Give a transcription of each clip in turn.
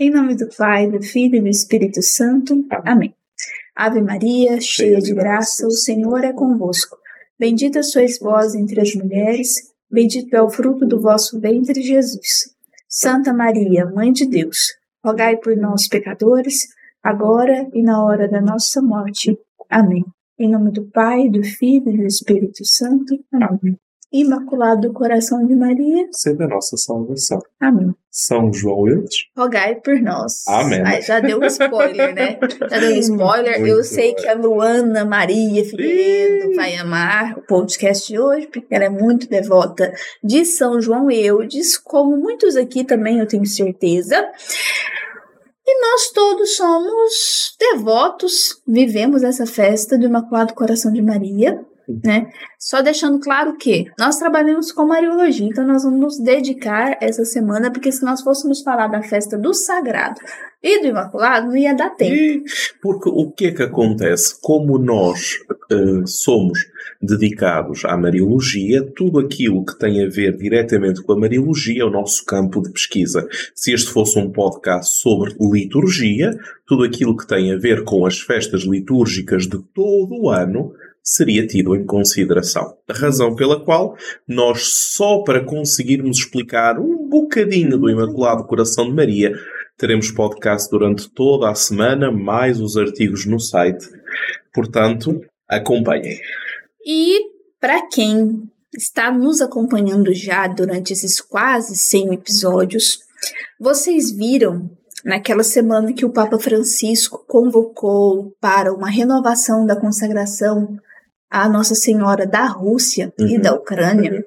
Em nome do Pai, do Filho e do Espírito Santo. Amém. Ave Maria, cheia de graça, o Senhor é convosco. Bendita sois vós entre as mulheres, bendito é o fruto do vosso ventre, Jesus. Santa Maria, Mãe de Deus, rogai por nós, pecadores, agora e na hora da nossa morte. Amém. Em nome do Pai, do Filho e do Espírito Santo. Amém. Imaculado Coração de Maria, sede a nossa salvação. Amém. São João Eudes, rogai por nós. Amém. Ai, já deu um spoiler, né? Já deu um spoiler. Muito Eu sei que a Luana Maria Figueiredo vai amar o podcast de hoje, porque ela é muito devota de São João Eudes, como muitos aqui também, eu tenho certeza. E nós todos somos devotos, vivemos essa festa do Imaculado Coração de Maria, né? Só deixando claro que nós trabalhamos com Mariologia, então nós vamos nos dedicar essa semana, porque se nós fôssemos falar da festa do Sagrado e do Imaculado, não ia dar tempo. E porque o que é que acontece? Como nós eh, somos dedicados à Mariologia, tudo aquilo que tem a ver diretamente com a Mariologia é o nosso campo de pesquisa. Se este fosse um podcast sobre liturgia, tudo aquilo que tem a ver com as festas litúrgicas de todo o ano seria tido em consideração. Razão pela qual nós, só para conseguirmos explicar um bocadinho do Imaculado Coração de Maria, teremos podcast durante toda a semana, mais os artigos no site. Portanto, acompanhem. E para quem está nos acompanhando já durante esses quase 100 episódios, vocês viram naquela semana que o Papa Francisco convocou para uma renovação da consagração à Nossa Senhora da Rússia uhum. e da Ucrânia,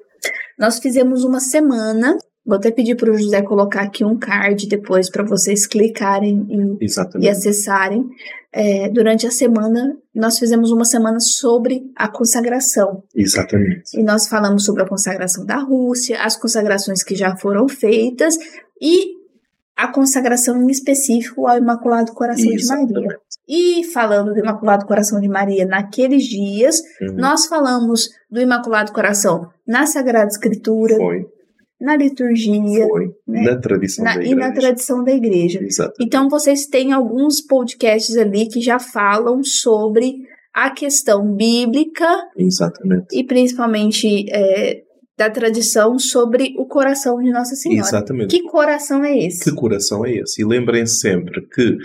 nós fizemos uma semana. Vou até pedir para o José colocar aqui um card depois para vocês clicarem e, e acessarem. É, durante a semana, nós fizemos uma semana sobre a consagração. Exatamente. E nós falamos sobre a consagração da Rússia, as consagrações que já foram feitas e a consagração em específico ao Imaculado Coração Exatamente. de Maria. E falando do Imaculado Coração de Maria naqueles dias, uhum. nós falamos do Imaculado Coração na Sagrada Escritura. Foi. Na liturgia. Né? Na tradição na, da igreja. E na tradição da igreja. Exatamente. Então, vocês têm alguns podcasts ali que já falam sobre a questão bíblica. Exatamente. E principalmente é, da tradição sobre o coração de Nossa Senhora. Exatamente. Que coração é esse? Que coração é esse? E lembrem sempre que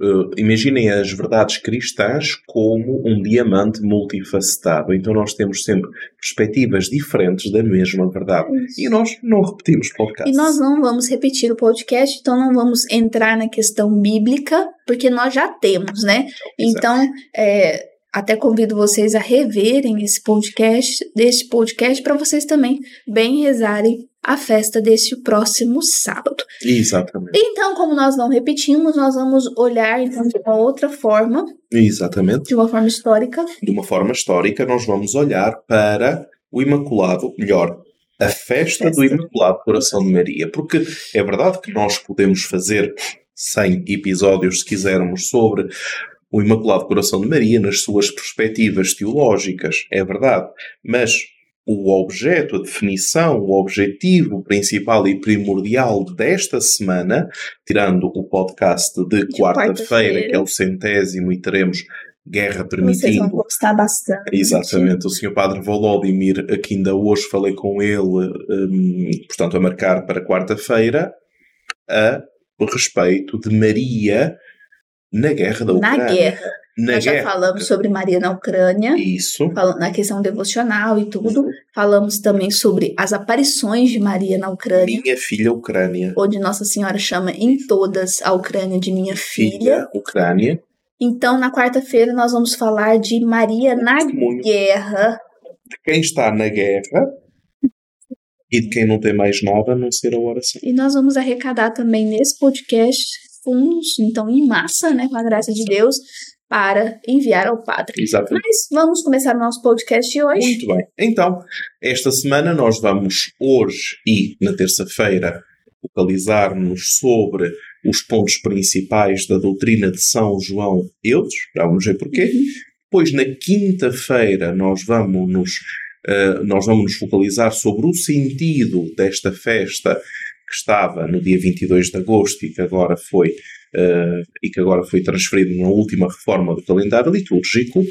Uh, imaginem as verdades cristãs como um diamante multifacetado. Então nós temos sempre perspectivas diferentes da mesma verdade. Isso. E nós não repetimos podcast. E nós não vamos repetir o podcast, então não vamos entrar na questão bíblica, porque nós já temos, né? Exato. Então, é, até convido vocês a reverem esse podcast, desse podcast, para vocês também bem rezarem a festa deste próximo sábado. Exatamente. Então, como nós não repetimos, nós vamos olhar então de uma outra forma. Exatamente. De uma forma histórica. De uma forma histórica, nós vamos olhar para o Imaculado, melhor, a festa, festa. do Imaculado Coração de Maria, porque é verdade que nós podemos fazer 100 episódios, se quisermos, sobre o Imaculado Coração de Maria nas suas perspectivas teológicas, é verdade, mas o objeto, a definição, o objetivo principal e primordial desta semana, tirando o podcast de, quarta-feira, quarta que é o centésimo, e teremos Guerra Permitindo. Vocês bastante. Exatamente. O Sr. Padre Volodymyr, que ainda hoje falei com ele, um, portanto, a marcar para quarta-feira, a respeito de Maria na guerra da Ucrânia. Na guerra. Na Nós guerra. já falamos sobre Maria na Ucrânia. Isso. Na questão devocional e tudo. Uhum. Falamos também sobre as aparições de Maria na Ucrânia. Minha filha Ucrânia. Onde Nossa Senhora chama em todas a Ucrânia de minha filha. filha Ucrânia. Então, na quarta-feira, nós vamos falar de Maria na guerra. De quem está na guerra e de quem não tem mais nada a não ser a oração. E nós vamos arrecadar também nesse podcast fundos, então em massa, né, com a graça de Deus, para enviar ao Padre. Exatamente. Mas vamos começar o nosso podcast de hoje. Muito bem. Então, esta semana nós vamos hoje e na terça-feira focalizar-nos sobre os pontos principais da doutrina de São João Eudes, já vamos ver porquê. Uhum. Depois, na quinta-feira, nós vamos nos, uh, nós vamos nos focalizar sobre o sentido desta festa que estava no dia 22 de agosto e que agora foi, uh, e que agora foi transferido na última reforma do calendário litúrgico.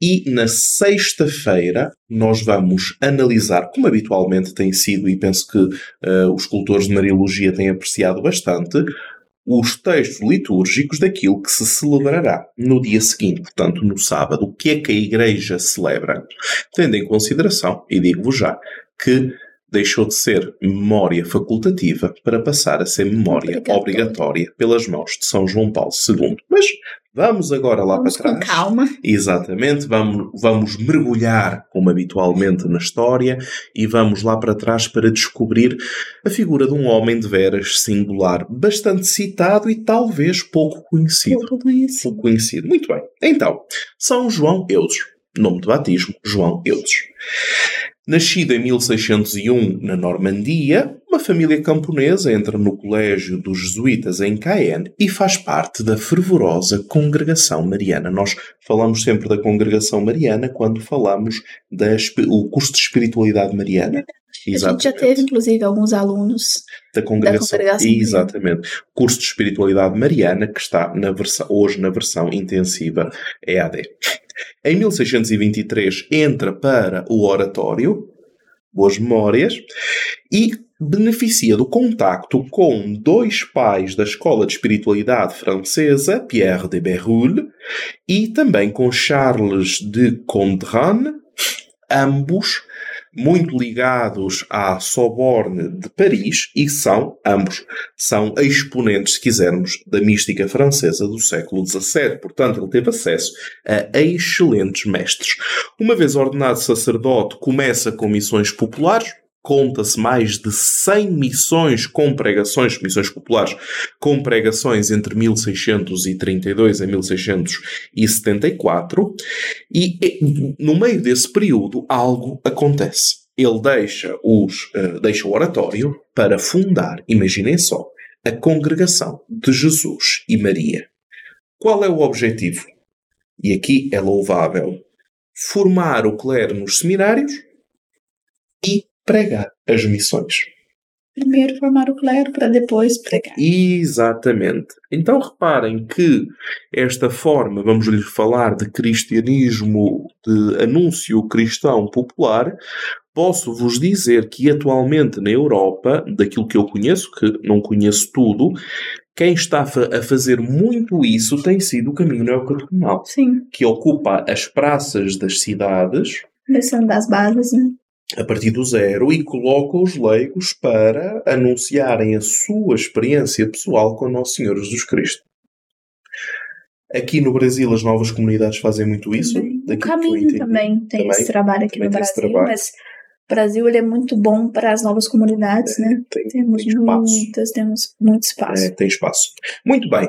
E na sexta-feira nós vamos analisar, como habitualmente tem sido, e penso que uh, os cultores de Mariologia têm apreciado bastante, os textos litúrgicos daquilo que se celebrará no dia seguinte, portanto, no sábado. O que é que a Igreja celebra? Tendo em consideração, e digo-vos já, que deixou de ser memória facultativa para passar a ser memória obrigatória, obrigatória pelas mãos de São João Paulo II. Mas vamos agora lá vamos para trás. Com calma. Exatamente, vamos, vamos mergulhar, como habitualmente, na história e vamos lá para trás para descobrir a figura de um homem de veras singular, bastante citado e talvez pouco conhecido. Pouco conhecido. Pouco conhecido. Muito bem. Então, São João Eudes. Nome de batismo, João Eudes. Nascido em 1601 na Normandia, uma família camponesa entra no colégio dos jesuítas em Caen e faz parte da fervorosa congregação mariana. Nós falamos sempre da congregação mariana quando falamos do curso de espiritualidade mariana. Exatamente. A gente já teve, inclusive, alguns alunos da congregação. Da congregação Exatamente. Curso de espiritualidade mariana que está na versão, hoje na versão intensiva EAD. Em 1623 entra para o oratório, boas memórias, e beneficia do contacto com dois pais da Escola de Espiritualidade Francesa, Pierre de Bérulle, e também com Charles de Condren, ambos muito ligados à Sorbonne de Paris e são, ambos, são exponentes, se quisermos, da mística francesa do século XVII. Portanto, ele teve acesso a excelentes mestres. Uma vez ordenado sacerdote, começa com missões populares, conta-se mais de 100 missões com pregações, missões populares, com pregações entre 1632 e 1674, e no meio desse período algo acontece. Ele deixa, os, uh, deixa o oratório para fundar, imaginem só, a congregação de Jesus e Maria. Qual é o objetivo? E aqui é louvável. Formar o clero nos seminários e pregar as missões. Primeiro formar o clero para depois pregar. Exatamente. Então reparem que esta forma, vamos lhe falar de cristianismo, de anúncio cristão popular, posso vos dizer que atualmente na Europa, daquilo que eu conheço, que não conheço tudo, quem está a fazer muito isso tem sido o caminho neocatecumenal. Sim. Que ocupa as praças das cidades. Começando das bases, né? A partir do zero e coloca os leigos para anunciarem a sua experiência pessoal com o Nosso Senhor Jesus Cristo. Aqui no Brasil as novas comunidades fazem muito isso. O caminho também tem também, esse trabalho aqui no Brasil, mas o Brasil ele é muito bom para as novas comunidades, é, né? Tem, temos tem muitas, temos muito espaço. É, tem espaço. Muito bem.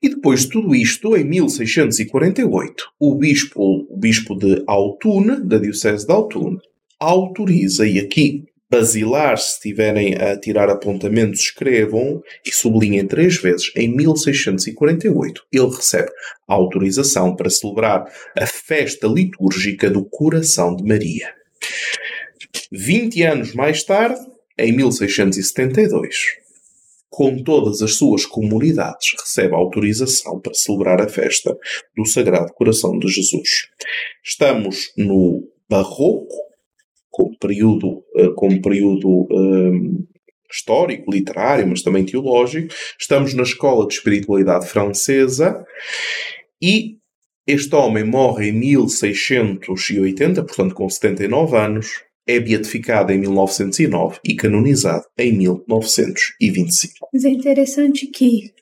E depois de tudo isto, em 1648, o bispo, o bispo de Autun, da Diocese de Autun, autoriza, e aqui basilar, se estiverem a tirar apontamentos, escrevam e sublinhem três vezes. Em 1648, ele recebe autorização para celebrar a festa litúrgica do Coração de Maria. 20 anos mais tarde, em 1672, com todas as suas comunidades, recebe autorização para celebrar a festa do Sagrado Coração de Jesus. Estamos no Barroco, como período, uh, como período um, histórico, literário, mas também teológico. Estamos na Escola de Espiritualidade Francesa e este homem morre em 1680, portanto com 79 anos, é beatificado em 1909 e canonizado em 1925. Mas é interessante que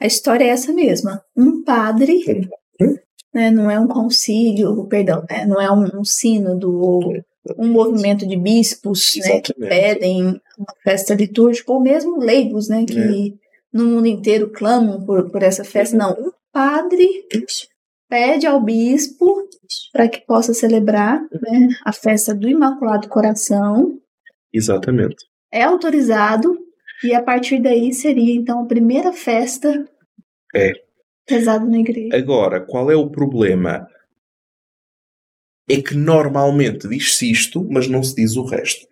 a história é essa mesma. Um padre, hum. né, não é um concílio, perdão, é, não é um, um sínodo um movimento de bispos né, que pedem uma festa litúrgica, ou mesmo leigos, né, que é. no mundo inteiro clamam por, por essa festa. Não, um padre pede ao bispo para que possa celebrar né, a festa do Imaculado Coração. Exatamente. É autorizado e a partir daí seria então a primeira festa é. pesada na igreja. Agora, qual é o problema? É que normalmente diz-se isto, mas não se diz o resto.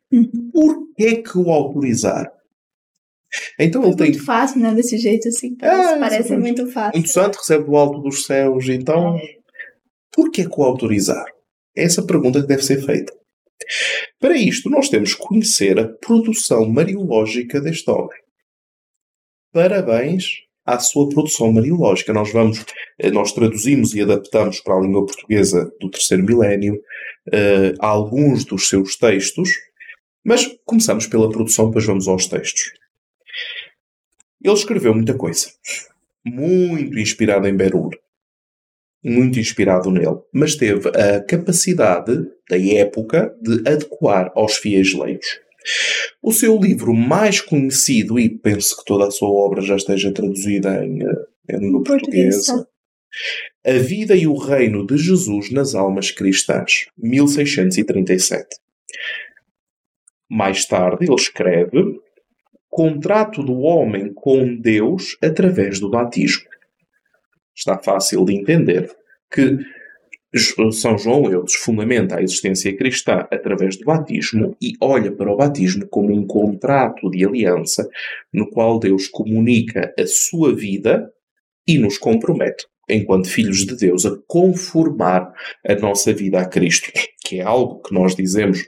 Por que o autorizar? Então É ele tem muito fácil, né? Desse jeito assim. Parece, Ah, parece exatamente. muito fácil. muito santo, recebe do alto dos céus, então por que coautorizar? Essa pergunta que deve ser feita. Para isto, nós temos que conhecer a produção mariológica deste homem. Parabéns à sua produção mariológica. Nós vamos, eh, nós traduzimos e adaptamos para a língua portuguesa do terceiro milénio eh, alguns dos seus textos, mas começamos pela produção, depois vamos aos textos. Ele escreveu muita coisa. Muito inspirado em Berul. Muito inspirado nele. Mas teve a capacidade, da época, de adequar aos fiéis leigos. O seu livro mais conhecido, e penso que toda a sua obra já esteja traduzida em, eh, em língua Português, portuguesa, A Vida e o Reino de Jesus nas Almas Cristãs, 1637. Mais tarde, ele escreve Contrato do Homem com Deus através do batismo. Está fácil de entender que São João Eudes fundamenta a existência cristã através do batismo e olha para o batismo como um contrato de aliança no qual Deus comunica a sua vida e nos compromete, enquanto filhos de Deus, a conformar a nossa vida a Cristo, que é algo que nós dizemos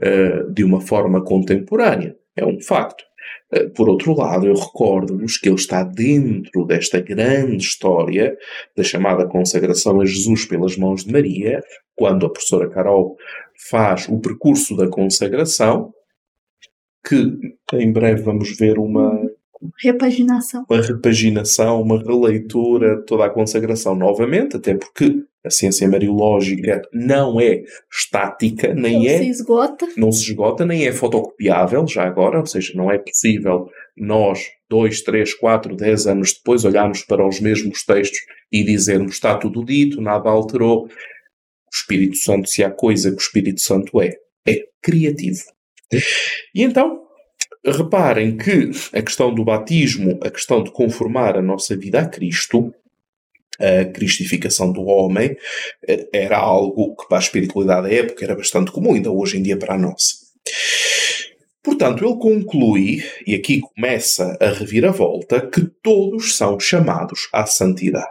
eh, de uma forma contemporânea. É um facto. Eh, Por outro lado, eu recordo-vos que ele está dentro desta grande história da chamada consagração a Jesus pelas mãos de Maria, quando a professora Carol faz o percurso da consagração, que em breve vamos ver uma, Repaginação. uma repaginação, uma releitura, toda a consagração novamente, até porque a ciência mariológica não é estática, nem Não é se esgota. não se esgota, nem é fotocopiável já agora, ou seja, não é possível nós, dois, três, quatro, dez anos depois, olharmos para os mesmos textos e dizermos está tudo dito, nada alterou. O Espírito Santo, se há coisa que o Espírito Santo é, é criativo. E então, reparem que a questão do batismo, a questão de conformar a nossa vida a Cristo, a cristificação do homem, eh, era algo que para a espiritualidade da época era bastante comum, ainda hoje em dia para a nossa. Portanto, ele conclui, e aqui começa a reviravolta, que todos são chamados à santidade.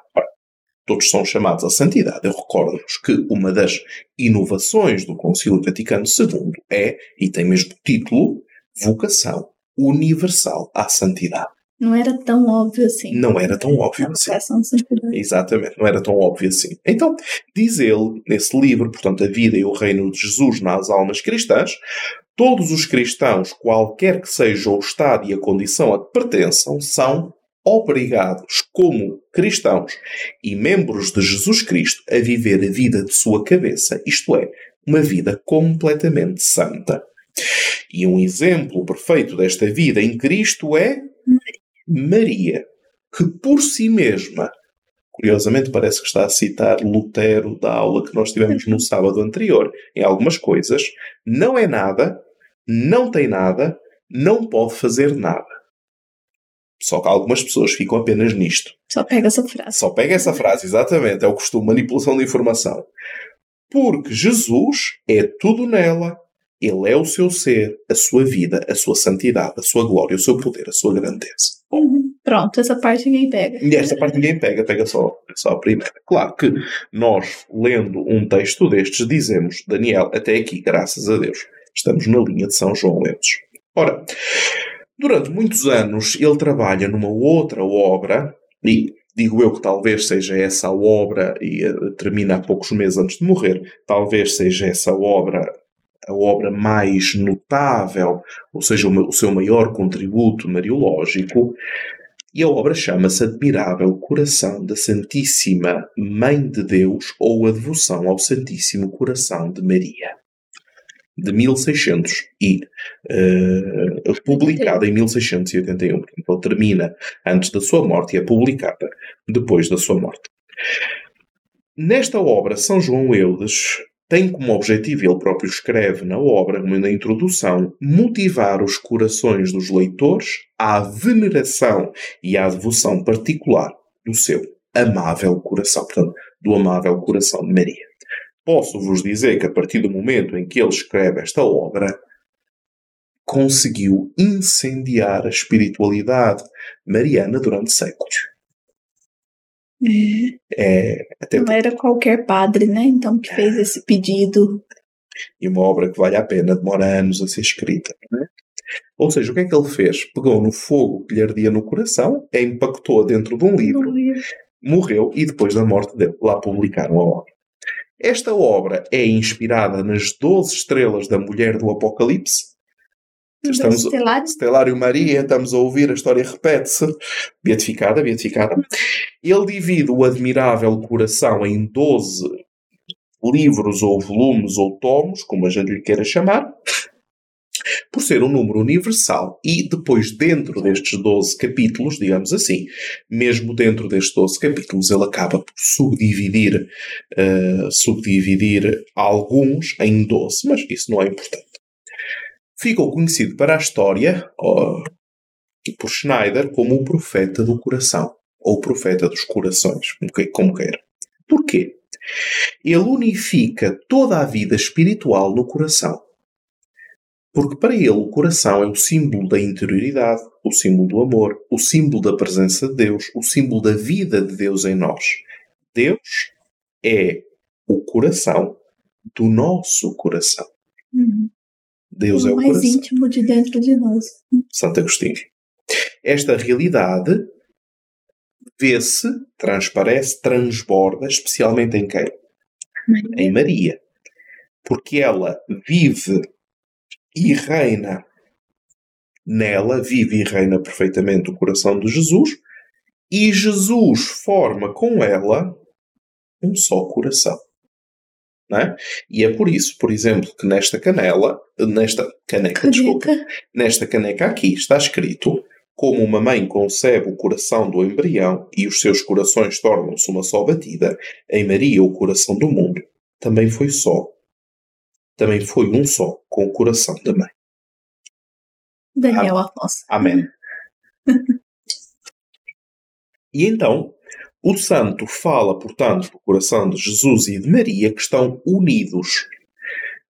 Todos são chamados à santidade. Eu recordo-vos que uma das inovações do Concílio Vaticano II é, e tem mesmo título, vocação universal à santidade. Não era tão óbvio assim. Não era tão óbvio A assim. Exatamente, não era tão óbvio assim. Então, diz ele, nesse livro, portanto, A Vida e o Reino de Jesus nas Almas Cristãs, todos os cristãos, qualquer que seja o estado e a condição a que pertençam, são obrigados, como cristãos e membros de Jesus Cristo, a viver a vida de sua cabeça, isto é, uma vida completamente santa. E um exemplo perfeito desta vida em Cristo é Maria, que por si mesma, curiosamente parece que está a citar Lutero da aula que nós tivemos no sábado anterior, em algumas coisas, não é nada, não tem nada, não pode fazer nada. Só que algumas pessoas ficam apenas nisto. Só pega essa frase. Só pega essa frase, exatamente, é o costume, manipulação de informação. Porque Jesus é tudo nela, ele é o seu ser, a sua vida, a sua santidade, a sua glória, o seu poder, a sua grandeza. Uhum. Pronto, essa parte ninguém pega. E esta parte ninguém pega, pega só, só a primeira. Claro que nós, lendo um texto destes, dizemos, Daniel, até aqui, graças a Deus, estamos na linha de São João Eudes. Ora, durante muitos anos ele trabalha numa outra obra, e digo eu que talvez seja essa a obra, e eh, termina há poucos meses antes de morrer, talvez seja essa a obra a obra mais notável, ou seja, o seu maior contributo mariológico, e a obra chama-se Admirável Coração da Santíssima Mãe de Deus ou a Devoção ao Santíssimo Coração de Maria. De 1600 e eh, publicada em 1681. Portanto, ele termina antes da sua morte e é publicada depois da sua morte. Nesta obra, São João Eudes tem como objetivo, ele próprio escreve na obra, na introdução, motivar os corações dos leitores à veneração e à devoção particular do seu amável coração, portanto, do amável coração de Maria. Posso vos dizer que a partir do momento em que ele escreve esta obra, conseguiu incendiar a espiritualidade mariana durante séculos. É, até Não era qualquer padre, né? Então, que fez esse pedido. E uma obra que vale a pena, demora anos a ser escrita. Né? Ou seja, o que é que ele fez? Pegou no fogo que lhe ardia no coração, a impactou dentro de um livro, morreu e depois da morte dele, lá publicaram a obra. Esta obra é inspirada nas 12 estrelas da mulher do Apocalipse, Estamos, Estelário. Estelário Maria, estamos a ouvir, a história repete-se. Beatificada, beatificada. Ele divide o admirável coração em 12 livros ou volumes ou tomos, como a gente lhe queira chamar, por ser um número universal. E depois, dentro destes 12 capítulos, digamos assim, mesmo dentro destes 12 capítulos, ele acaba por subdividir, uh, subdividir alguns em 12, mas isso não é importante ficou conhecido para a história, oh, por Schneider, como o profeta do coração, ou o profeta dos corações, como queira. Porquê? Ele unifica toda a vida espiritual no coração. Porque para ele o coração é o símbolo da interioridade, o símbolo do amor, o símbolo da presença de Deus, o símbolo da vida de Deus em nós. Deus é o coração do nosso coração. Deus o é o mais coração. íntimo de dentro de nós. Santo Agostinho. Esta realidade vê-se, transparece, transborda, especialmente em quem? Maria. Em Maria. Porque ela vive e reina nela, vive e reina perfeitamente o coração de Jesus, e Jesus forma com ela um só coração. É? E é por isso, por exemplo, que nesta canela, nesta caneca, caneca. desculpa, nesta caneca aqui está escrito como uma mãe concebe o coração do embrião e os seus corações tornam-se uma só batida, em Maria o coração do mundo também foi só. Também foi um só com o coração da mãe. Daniel Afonso. Amém. e então, o santo fala, portanto, do coração de Jesus e de Maria que estão unidos,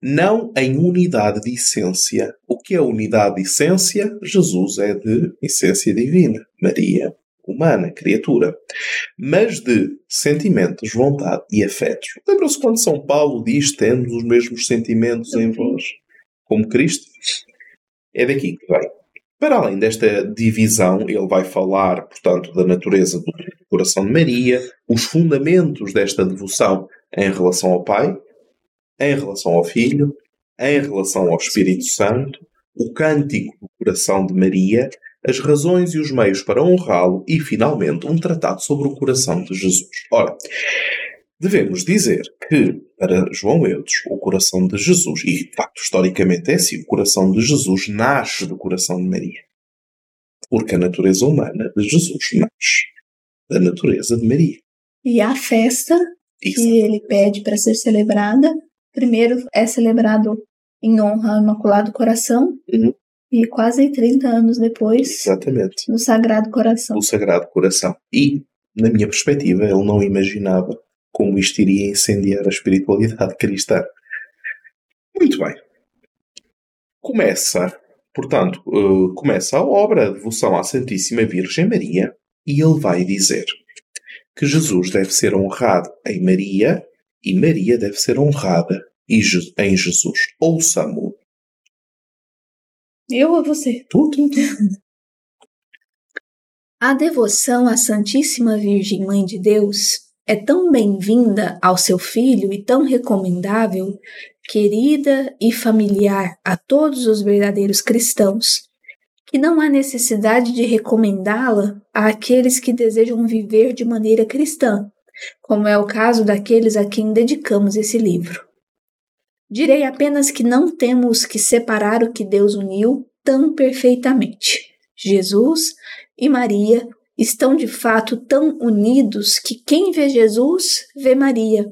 não em unidade de essência. O que é unidade de essência? Jesus é de essência divina, Maria, humana, criatura, mas de sentimentos, vontade e afetos. Lembram-se quando São Paulo diz: temos os mesmos sentimentos em vós, como Cristo? É daqui que vem. Para além desta divisão, ele vai falar, portanto, da natureza do coração de Maria, os fundamentos desta devoção em relação ao Pai, em relação ao Filho, em relação ao Espírito Santo, o cântico do coração de Maria, as razões e os meios para honrá-lo e, finalmente, um tratado sobre o coração de Jesus. Ora, devemos dizer que, para João Eudes, o coração de Jesus, e de facto historicamente é assim, o coração de Jesus nasce do coração de Maria. Porque a natureza humana de Jesus nasce da natureza de Maria. E a festa Isso. que ele pede para ser celebrada, primeiro é celebrado em honra ao Imaculado Coração, uhum. e quase 30 anos depois, Exatamente. no Sagrado Coração. O Sagrado Coração. E, na minha perspectiva, ele não imaginava como isto iria incendiar a espiritualidade cristã. Muito bem. Começa, portanto, uh, começa a obra, a devoção à Santíssima Virgem Maria, e ele vai dizer que Jesus deve ser honrado em Maria e Maria deve ser honrada em Jesus. Ouça-mo. Eu ou você? Tu, tu, tu. A devoção à Santíssima Virgem Mãe de Deus é tão bem-vinda ao seu filho e tão recomendável, querida e familiar a todos os verdadeiros cristãos, que não há necessidade de recomendá-la àqueles que desejam viver de maneira cristã, como é o caso daqueles a quem dedicamos esse livro. Direi apenas que não temos que separar o que Deus uniu tão perfeitamente. Jesus e Maria estão de fato tão unidos que quem vê Jesus vê Maria,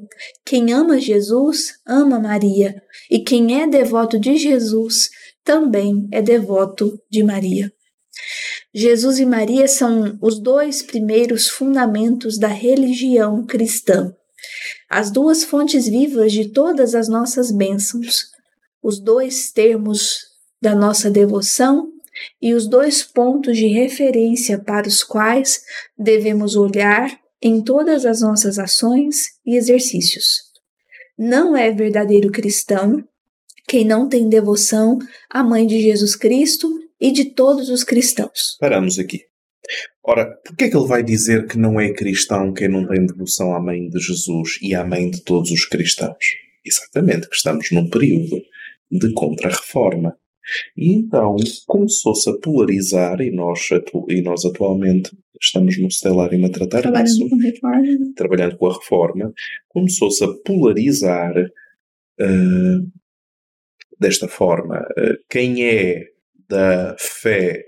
quem ama Jesus ama Maria, e quem é devoto de Jesus também é devoto de Maria. Jesus e Maria são os dois primeiros fundamentos da religião cristã, as duas fontes vivas de todas as nossas bênçãos, os dois termos da nossa devoção e os dois pontos de referência para os quais devemos olhar em todas as nossas ações e exercícios. Não é verdadeiro cristão quem não tem devoção à Mãe de Jesus Cristo e de todos os cristãos. Paramos aqui. Ora, por que é que ele vai dizer que não é cristão quem não tem devoção à Mãe de Jesus e à Mãe de todos os cristãos? Exatamente, que estamos num período de contra-reforma. E então começou-se a polarizar, e nós, e nós atualmente estamos no Stellarium a tratar Trabalhando disso, com reforma. trabalhando com a reforma, começou-se a polarizar uh, desta forma. Uh, quem é da fé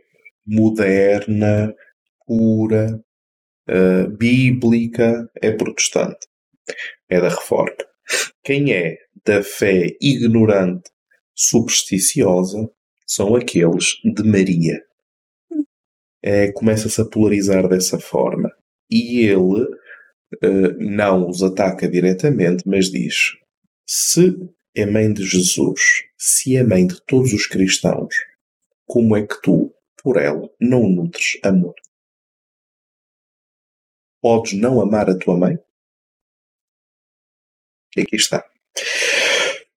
moderna, pura, uh, bíblica, é protestante. É da reforma. Quem é da fé ignorante, supersticiosa, são aqueles de Maria. É, Começa-se a polarizar dessa forma. E ele uh, não os ataca diretamente, mas diz: se é mãe de Jesus, se é mãe de todos os cristãos, como é que tu, por ela, não nutres amor? Podes não amar a tua mãe? E aqui está.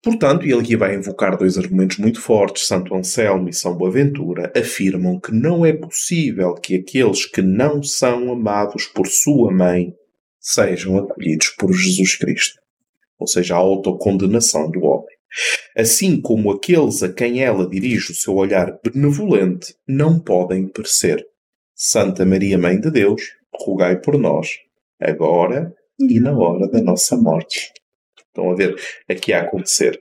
Portanto, ele aqui vai invocar dois argumentos muito fortes. Santo Anselmo e São Boaventura afirmam que não é possível que aqueles que não são amados por sua mãe sejam acolhidos por Jesus Cristo. Ou seja, a autocondenação do homem. Assim como aqueles a quem ela dirige o seu olhar benevolente não podem perecer. Santa Maria, Mãe de Deus, rogai por nós, agora e na hora da nossa morte. Estão a ver aqui a acontecer.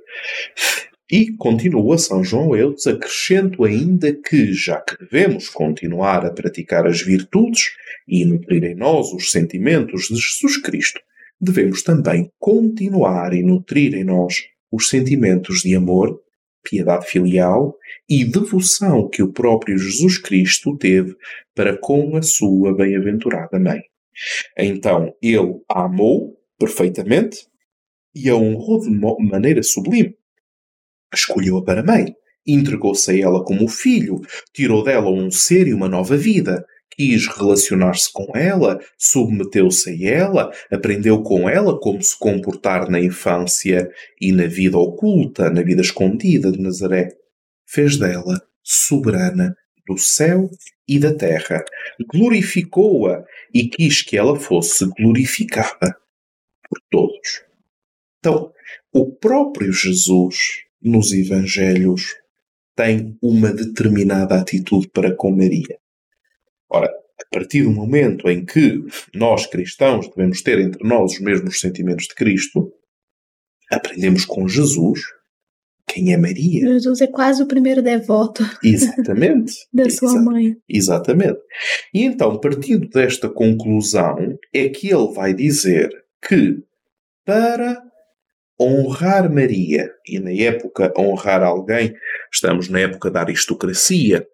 E continua São João Eudes, acrescento ainda que, já que devemos continuar a praticar as virtudes e nutrir em nós os sentimentos de Jesus Cristo, devemos também continuar e nutrir em nós os sentimentos de amor, piedade filial e devoção que o próprio Jesus Cristo teve para com a sua bem-aventurada mãe. Então, ele a amou perfeitamente, e a honrou de maneira sublime. Escolheu-a para mãe, entregou-se a ela como filho, tirou dela um ser e uma nova vida, quis relacionar-se com ela, submeteu-se a ela, aprendeu com ela como se comportar na infância e na vida oculta, na vida escondida de Nazaré. Fez dela soberana do céu e da terra, glorificou-a e quis que ela fosse glorificada por todos. Então, o próprio Jesus, nos Evangelhos, tem uma determinada atitude para com Maria. Ora, a partir do momento em que nós cristãos devemos ter entre nós os mesmos sentimentos de Cristo, aprendemos com Jesus quem é Maria. Jesus é quase o primeiro devoto Exatamente. da sua Exa- mãe. Exatamente. E então, partindo desta conclusão, é que ele vai dizer que para honrar Maria, e na época honrar alguém, estamos na época da aristocracia.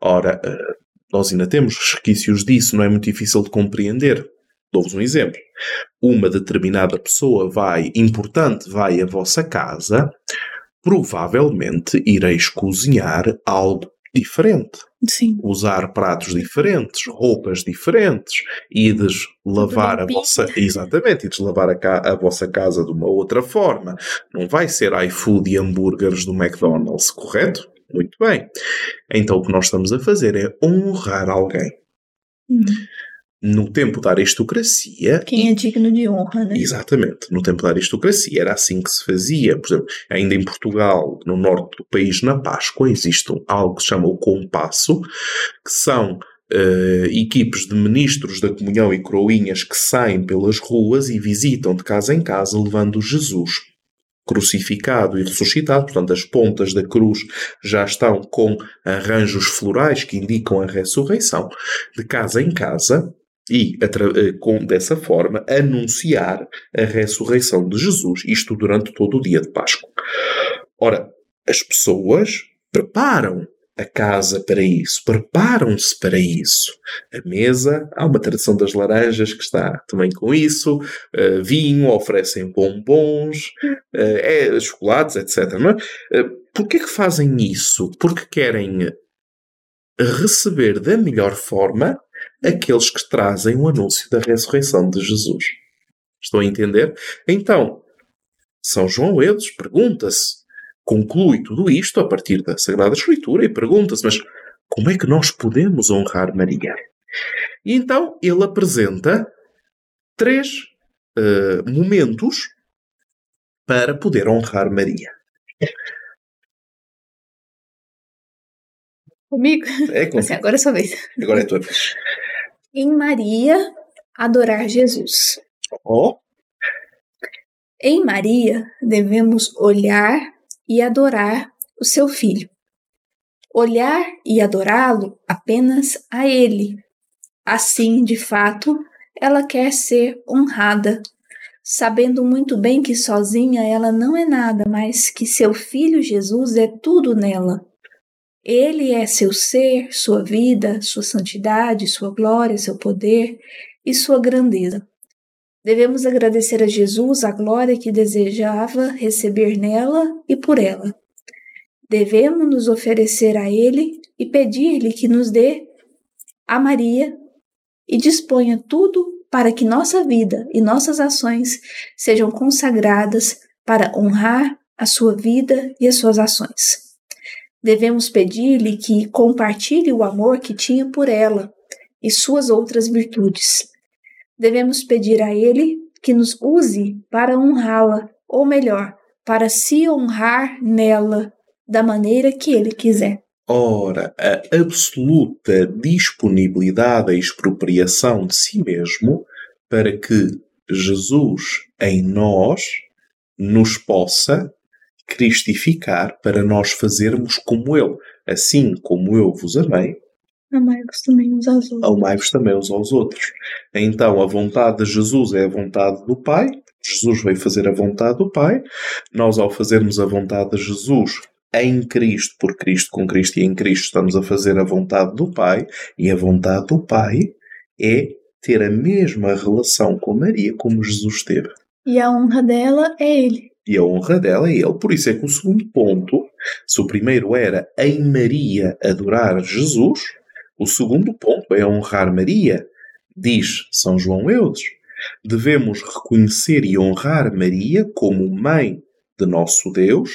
Ora, eh, nós ainda temos resquícios disso, não é muito difícil de compreender. Dou-vos um exemplo. Uma determinada pessoa vai, importante, vai à vossa casa, provavelmente ireis cozinhar algo diferente Sim. usar pratos diferentes, roupas diferentes, ides lavar a vossa. Exatamente, ides lavar a, ca- a vossa casa de uma outra forma. Não vai ser iFood e hambúrgueres do McDonald's, correto? Muito bem. Então o que nós estamos a fazer é honrar alguém. Hum. No tempo da aristocracia, Quem é digno de honra, né? Exatamente. No tempo da aristocracia era assim que se fazia. Por exemplo, ainda em Portugal, no norte do país, na Páscoa, existe algo que se chama o compasso, que são eh, equipes de ministros da comunhão e coroinhas que saem pelas ruas e visitam de casa em casa levando Jesus crucificado e ressuscitado, portanto as pontas da cruz já estão com arranjos florais que indicam a ressurreição, de casa em casa e eh, com dessa forma anunciar a ressurreição de Jesus, isto durante todo o dia de Páscoa. Ora, as pessoas preparam a casa para isso, preparam-se para isso. A mesa, há uma tradição das laranjas que está também com isso, uh, vinho, oferecem bombons, uh, é, chocolates, etc. Não é? Uh, Porquê que fazem isso? Porque querem receber da melhor forma aqueles que trazem o anúncio da ressurreição de Jesus. Estão a entender? Então, São João Eudes pergunta-se conclui tudo isto a partir da Sagrada Escritura e pergunta-se: mas como é que nós podemos honrar Maria? E então ele apresenta três uh, momentos para poder honrar Maria. Comigo? É com... Assim, agora é sua vez. Agora é tua vez. Em Maria, adorar Jesus. Oh. Em Maria, devemos olhar e adorar o seu filho. Olhar e adorá-lo apenas a ele. Assim, de fato, ela quer ser honrada, sabendo muito bem que sozinha ela não é nada, mas que seu filho Jesus é tudo nela. Ele é seu ser, sua vida, sua santidade, sua glória, seu poder e sua grandeza. Devemos agradecer a Jesus a glória que desejava receber nela e por ela. Devemos nos oferecer a Ele e pedir-lhe que nos dê a Maria e disponha tudo para que nossa vida e nossas ações sejam consagradas para honrar a sua vida e as suas ações. Devemos pedir-lhe que compartilhe o amor que tinha por ela e suas outras virtudes devemos pedir a Ele que nos use para honrá-la, ou melhor, para se honrar nela da maneira que Ele quiser. Ora, a absoluta disponibilidade à expropriação de si mesmo para que Jesus em nós nos possa cristificar para nós fazermos como Ele. Assim como eu vos amei, Amai-vos também uns aos outros. Amai-vos também uns aos outros. Então, a vontade de Jesus é a vontade do Pai. Jesus veio fazer a vontade do Pai. Nós, ao fazermos a vontade de Jesus em Cristo, por Cristo, com Cristo e em Cristo, estamos a fazer a vontade do Pai. E a vontade do Pai é ter a mesma relação com Maria como Jesus teve. E a honra dela é Ele. E a honra dela é Ele. Por isso é que o segundo ponto, se o primeiro era em Maria adorar Jesus, o segundo ponto é honrar Maria. Diz São João Eudes. Devemos reconhecer e honrar Maria como mãe de nosso Deus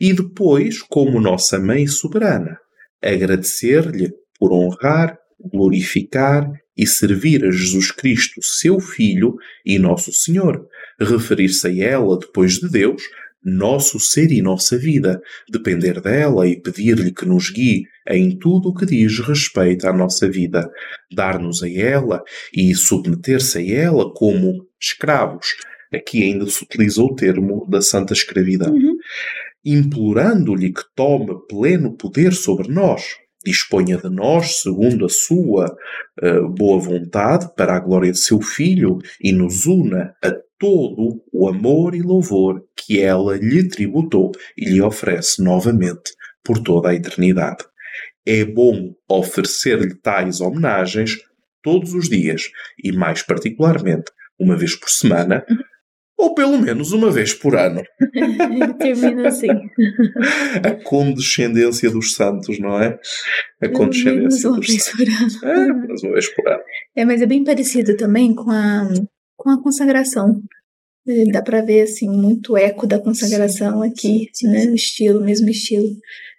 e depois como nossa mãe soberana. Agradecer-lhe por honrar, glorificar e servir a Jesus Cristo, seu Filho e nosso Senhor. Referir-se a ela depois de Deus nosso ser e nossa vida, depender dela e pedir-lhe que nos guie em tudo o que diz respeito à nossa vida, dar-nos a ela e submeter-se a ela como escravos. Aqui ainda se utiliza o termo da santa escravidão. Uhum. Implorando-lhe que tome pleno poder sobre nós, disponha de nós segundo a sua uh, boa vontade para a glória de seu Filho e nos una a todo o amor e louvor que ela lhe tributou e lhe oferece novamente por toda a eternidade. É bom oferecer-lhe tais homenagens todos os dias e, mais particularmente, uma vez por semana, ou pelo menos uma vez por ano. Termina assim. A condescendência dos santos, não é? A condescendência uma dos vez santos. Por ano. É, mas uma vez por ano. É, mas é bem parecido também com a, com a consagração. Dá para ver assim muito eco da consagração sim, aqui, sim, né? O estilo, mesmo estilo.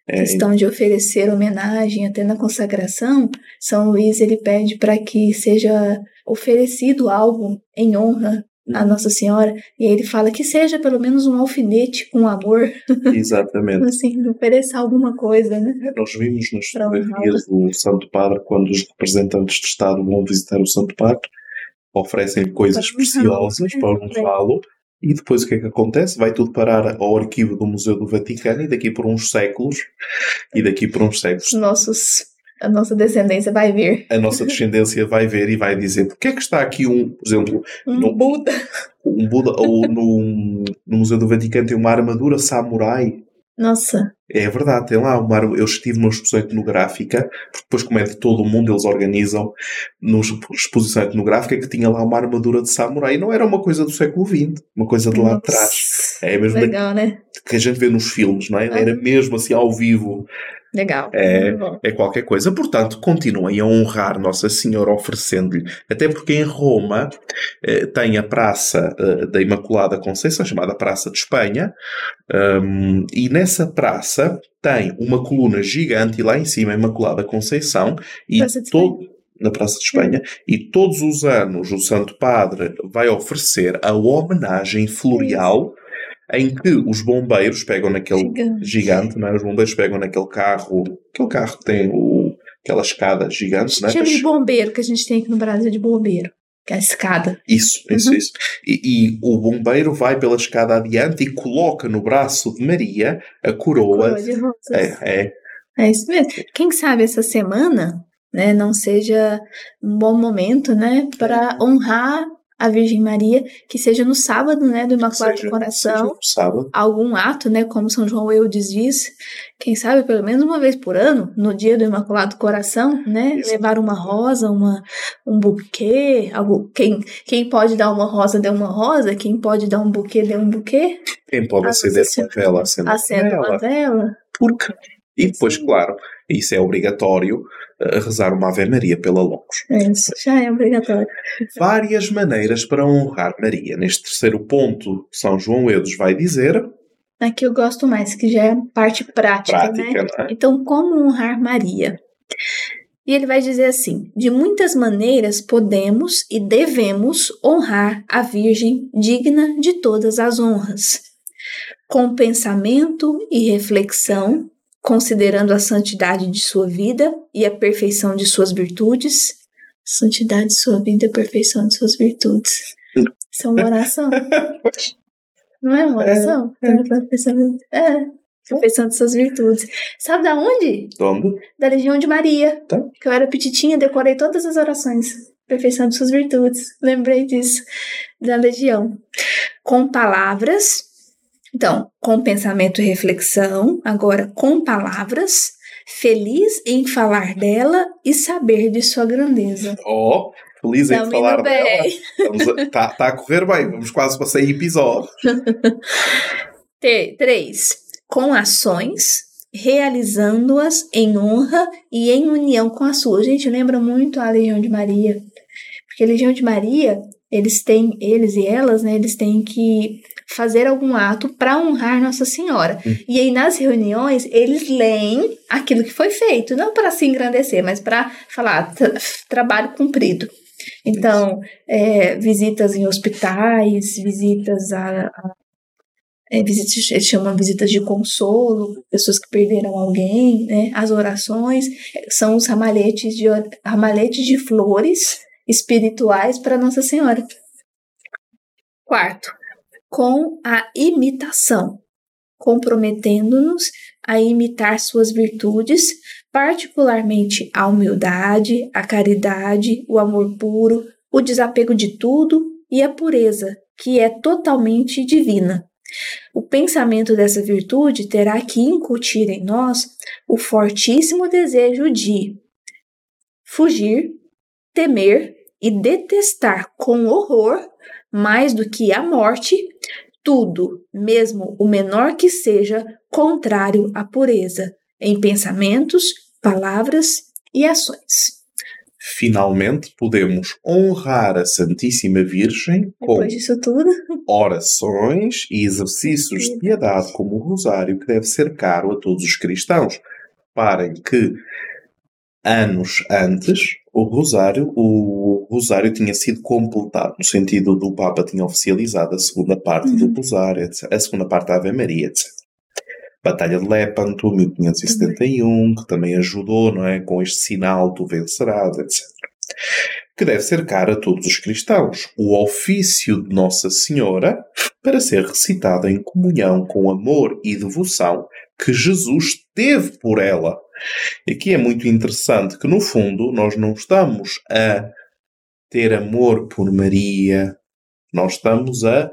É, questão de oferecer homenagem até na consagração, São Luís ele pede para que seja oferecido algo em honra a uhum. Nossa Senhora, e ele fala que seja pelo menos um alfinete com amor. Exatamente. assim, oferecer alguma coisa, né? É, nós vimos nas fotografias do Santo Padre, quando os representantes de Estado vão visitar o Santo Padre, oferecem coisas preciosas para um falo e depois o que é que acontece? Vai tudo parar ao arquivo do Museu do Vaticano e daqui por uns séculos, e daqui por uns séculos. Nossos, a nossa descendência vai ver. A nossa descendência vai ver e vai dizer porque é que está aqui um, por exemplo, um no, Buda. Um Buda, ou no, no Museu do Vaticano tem uma armadura samurai Nossa. É verdade, tem lá uma. Eu estive numa exposição etnográfica, porque depois, como é de todo o mundo, eles organizam numa exposição etnográfica que tinha lá uma armadura de samurai. Não era uma coisa do século XX, uma coisa de lá atrás. É mesmo Legal, né? que a gente vê nos filmes, não é? Era mesmo assim ao vivo. Legal. É, é qualquer coisa. Portanto, continuem a honrar Nossa Senhora oferecendo-lhe. Até porque em Roma eh, tem a Praça eh, da Imaculada Conceição, chamada Praça de Espanha, um, e nessa praça tem uma coluna gigante e lá em cima a Imaculada Conceição e todo na Praça de Espanha e todos os anos o Santo Padre vai oferecer a homenagem floreal em que os bombeiros pegam naquele Gigante. gigante, não é? Os bombeiros pegam naquele carro, aquele carro que tem o, aquela escada gigante, não é? Estilo de bombeiro que a gente tem aqui no Brasil de bombeiro. Que é a escada. Isso, isso, Uhum. isso. E, e o bombeiro vai pela escada adiante e coloca no braço de Maria a coroa. Coroa de rosas. É, é, É isso mesmo. Quem sabe essa semana, né, não seja um bom momento, né, para honrar a Virgem Maria, que seja no sábado, né, do Imaculado seja- Coração, seja algum ato, né, como São João Eudes diz, quem sabe pelo menos uma vez por ano, no dia do Imaculado Coração, né, Isso. levar uma rosa, uma, um buquê, algo, quem, quem pode dar uma rosa, dê uma rosa, quem pode dar um buquê, dê um buquê, Quem pode acender uma vela, acenda uma vela. vela. E depois, claro, isso é obrigatório, eh, rezar uma Ave Maria pela Longos. Isso já é obrigatório. Várias maneiras para honrar Maria. Neste terceiro ponto, São João Eudes vai dizer, Aqui eu gosto mais, que já é parte prática, né? prática, não é? Então, como honrar Maria? E ele vai dizer assim: de muitas maneiras podemos e devemos honrar a Virgem digna de todas as honras. Com pensamento e reflexão, considerando a santidade de sua vida e a perfeição de suas virtudes. Santidade de sua vida e a perfeição de suas virtudes. Isso é uma oração. Não é uma oração? É. Perfeição de suas virtudes. Sabe da onde? De onde? Da Legião de Maria. Tá. Que eu era petitinha, decorei todas as orações. Perfeição de suas virtudes. Lembrei disso. Da Legião. Com palavras. Então, com pensamento e reflexão. Agora, com palavras. Feliz em falar dela e saber de sua grandeza. Oh, feliz em Tamo falar indo dela. bem. Está tá a correr bem, vamos quase para 100 episódios. Te- Três, com ações, realizando-as em honra e em união com a sua. Gente, lembra muito a Legião de Maria. Porque a Legião de Maria, eles têm, eles e elas, né, eles têm que fazer algum ato para honrar Nossa Senhora. Hum. E aí nas reuniões, eles leem aquilo que foi feito, não para se engrandecer, mas para falar tra- trabalho cumprido. Então, é, visitas em hospitais, visitas a, é, visitas, eles chamam visitas de consolo, pessoas que perderam alguém, né? As orações é, são os ramalhetes de, ramalhetes de flores espirituais para Nossa Senhora. Quarto, com a imitação, comprometendo-nos a imitar suas virtudes, particularmente a humildade, a caridade, o amor puro, o desapego de tudo e a pureza, que é totalmente divina. O pensamento dessa virtude terá que incutir em nós o fortíssimo desejo de fugir, temer e detestar com horror, mais do que a morte, tudo, mesmo o menor que seja, contrário à pureza, em pensamentos, palavras e ações. Finalmente podemos honrar a Santíssima Virgem com orações e exercícios de piedade, como o rosário, que deve ser caro a todos os cristãos. Reparem que anos antes o rosário, o rosário tinha sido completado, no sentido do Papa tinha oficializado a segunda parte Uhum. do rosário, etc. a segunda parte da Ave Maria, etc. Batalha de Lepanto, 1571, que também ajudou, não é? Com este sinal tu vencerás, etc. Que deve ser caro a todos os cristãos. O ofício de Nossa Senhora para ser recitado em comunhão com amor e devoção que Jesus teve por ela. Aqui é muito interessante que, no fundo, nós não estamos a ter amor por Maria, nós estamos a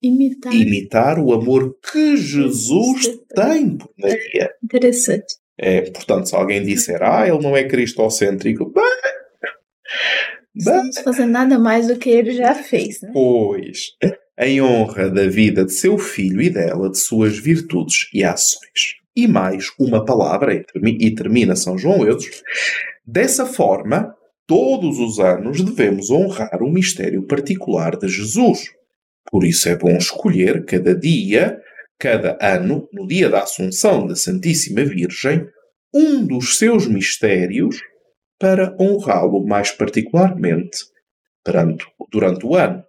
Imitar. Imitar o amor que Jesus tem por Maria. Interessante. É, portanto, se alguém disser, ah, ele não é cristocêntrico, bem, Estamos fazendo nada mais do que ele já fez, né? Pois, em honra da vida de seu filho e dela, de suas virtudes e ações. E mais uma palavra, e termina São João Eudes. Dessa forma, todos os anos devemos honrar um mistério particular de Jesus. Por isso é bom escolher cada dia, cada ano, no dia da Assunção da Santíssima Virgem, um dos seus mistérios para honrá-lo mais particularmente durante o ano.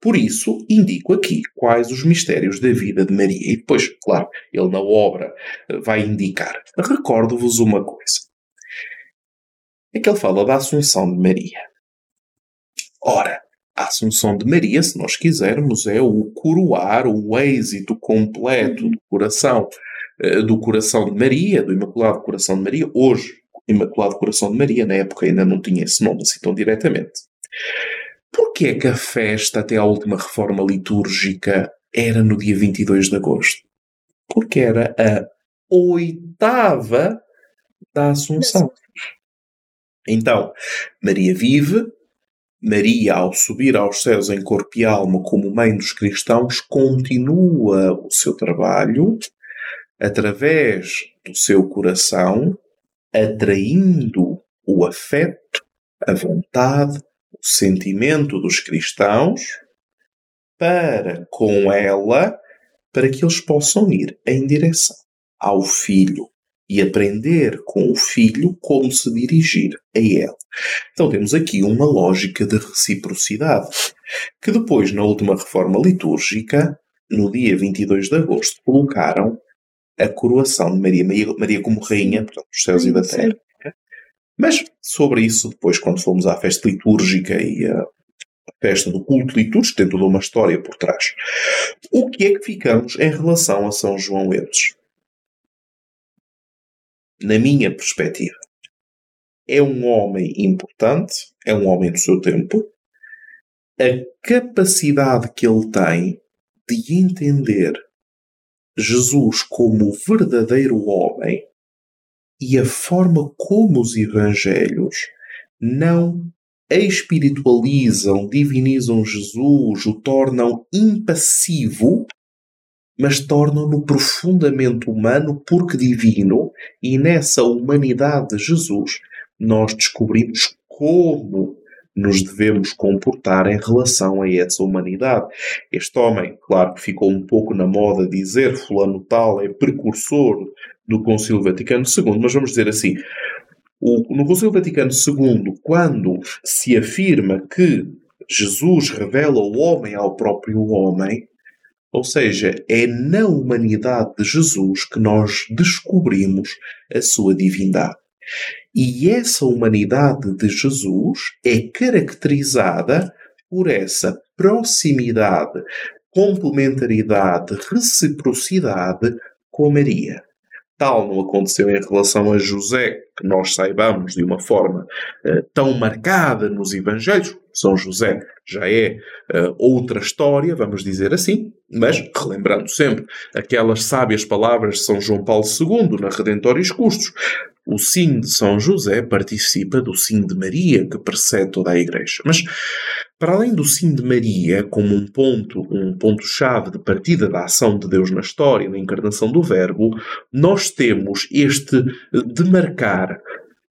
Por isso, indico aqui quais os mistérios da vida de Maria. E depois, claro, ele na obra vai indicar. Recordo-vos uma coisa. É que ele fala da Assunção de Maria. Ora, a Assunção de Maria, se nós quisermos, é o coroar, o êxito completo do coração, eh, do coração de Maria, do Imaculado Coração de Maria, hoje Imaculado Coração de Maria, na época ainda não tinha esse nome assim tão diretamente. Porquê é que a festa até à última reforma litúrgica era no dia 22 de agosto? Porque era a oitava da Assunção. Então, Maria vive, Maria, ao subir aos céus em corpo e alma como mãe dos cristãos, continua o seu trabalho através do seu coração atraindo o afeto, a vontade, o sentimento dos cristãos para com ela, para que eles possam ir em direção ao Filho e aprender com o Filho como se dirigir a ele. Então temos aqui uma lógica de reciprocidade, que depois, na última reforma litúrgica, no dia 22 de agosto, colocaram a coroação de Maria, Maria, Maria como rainha, portanto, dos céus e da terra. Mas sobre isso, depois, quando formos à festa litúrgica e a festa do culto litúrgico, tem toda uma história por trás. O que é que ficamos em relação a São João Eudes? Na minha perspectiva, é um homem importante, é um homem do seu tempo. A capacidade que ele tem de entender Jesus como verdadeiro homem e a forma como os evangelhos não espiritualizam, divinizam Jesus, o tornam impassivo, mas tornam-no profundamente humano porque divino, e nessa humanidade de Jesus nós descobrimos como nos devemos comportar em relação a essa humanidade. Este homem, claro que ficou um pouco na moda dizer fulano tal é precursor do Concílio Vaticano II, mas vamos dizer assim, o, no Concílio Vaticano II, quando se afirma que Jesus revela o homem ao próprio homem, ou seja, é na humanidade de Jesus que nós descobrimos a sua divindade. E essa humanidade de Jesus é caracterizada por essa proximidade, complementaridade, reciprocidade com Maria. Tal não aconteceu em relação a José, nós saibamos de uma forma uh, tão marcada nos Evangelhos. São José já é uh, outra história, vamos dizer assim, mas relembrando sempre aquelas sábias palavras de São João Paulo II na Redentoris Custos. O sim de São José participa do sim de Maria, que precede toda a Igreja. Mas, para além do sim de Maria, como um ponto, um ponto-chave de partida da ação de Deus na história, na encarnação do Verbo, nós temos este demarcar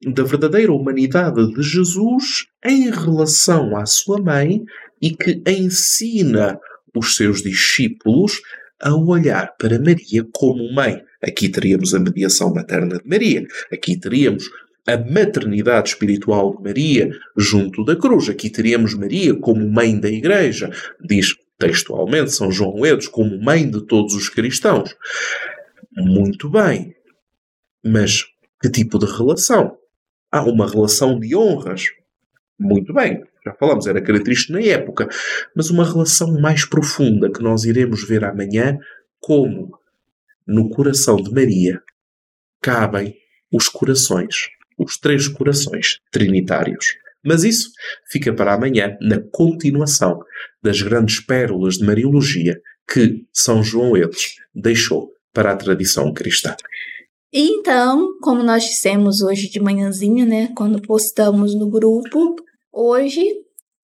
da verdadeira humanidade de Jesus em relação à sua mãe e que ensina os seus discípulos a olhar para Maria como mãe. Aqui teríamos a mediação materna de Maria, aqui teríamos a maternidade espiritual de Maria junto da cruz, aqui teríamos Maria como mãe da Igreja, diz textualmente São João Eudes, como mãe de todos os cristãos. Muito bem, mas que tipo de relação? Há uma relação de honras. Muito bem, já falamos, era característico na época, mas uma relação mais profunda que nós iremos ver amanhã, como no coração de Maria cabem os corações, os três corações trinitários. Mas isso fica para amanhã, na continuação das grandes pérolas de Mariologia que São João Eudes deixou para a tradição cristã. E então, como nós dissemos hoje de manhãzinha, né, quando postamos no grupo, hoje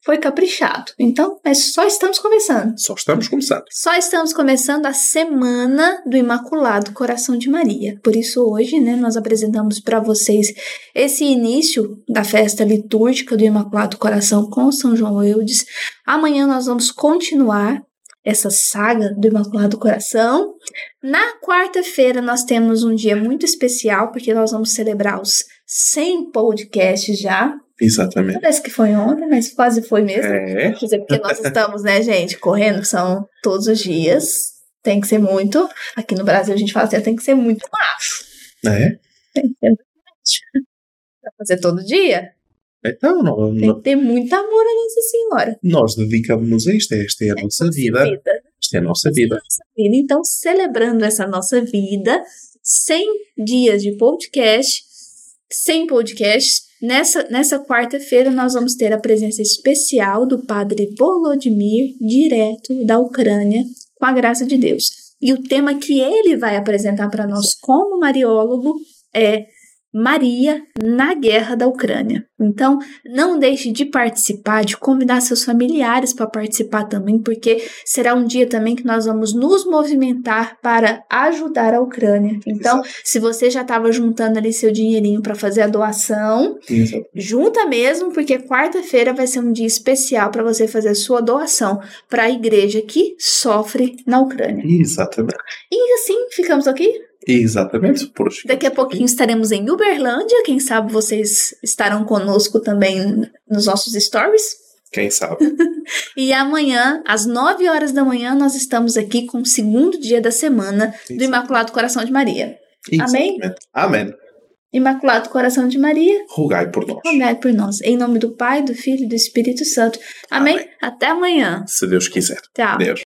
foi caprichado. Então, mas só estamos começando. Só estamos começando. Só estamos começando a semana do Imaculado Coração de Maria. Por isso hoje, né, nós apresentamos para vocês esse início da festa litúrgica do Imaculado Coração com São João Eudes. Amanhã nós vamos continuar essa saga do Imaculado Coração. Na quarta-feira nós temos um dia muito especial porque nós vamos celebrar os 100 podcasts já Exatamente. Parece que foi ontem, mas quase foi mesmo. É. Quer dizer, porque nós estamos, né, gente, correndo, são todos os dias. Tem que ser muito. Aqui no Brasil a gente fala assim, tem que ser muito macho. É? Tem que ser muito macho. Pra fazer todo dia? Então, não, Tem que ter muito amor a Nossa Senhora. nós dedicamos-nos a isto. Esta é a nossa vida. Vida. Esta é a nossa vida. Nossa vida. Então, celebrando essa nossa vida, 100 dias de podcast, 100 podcasts. Nessa, nessa quarta-feira, nós vamos ter a presença especial do padre Volodymyr, direto da Ucrânia, com a graça de Deus. E o tema que ele vai apresentar para nós como mariólogo é Maria na guerra da Ucrânia. Então, não deixe de participar, de convidar seus familiares para participar também, porque será um dia também que nós vamos nos movimentar para ajudar a Ucrânia. Então, se você já estava juntando ali seu dinheirinho para fazer a doação, Exato. junta mesmo, porque quarta-feira vai ser um dia especial para você fazer a sua doação para a igreja que sofre na Ucrânia. Exatamente. E assim, ficamos aqui. Exatamente. Por hoje. Daqui a pouquinho estaremos em Uberlândia. Quem sabe vocês estarão conosco também nos nossos stories. Quem sabe? E amanhã, às 9 horas da manhã, nós estamos aqui com o segundo dia da semana do. Imaculado Coração de Maria. Amém? Exatamente. Amém. Imaculado Coração de Maria, Rogai por nós. rogai por nós. Em nome do Pai, do Filho e do Espírito Santo. Amém? Amém. Até amanhã. Se Deus quiser. Tchau. Deus.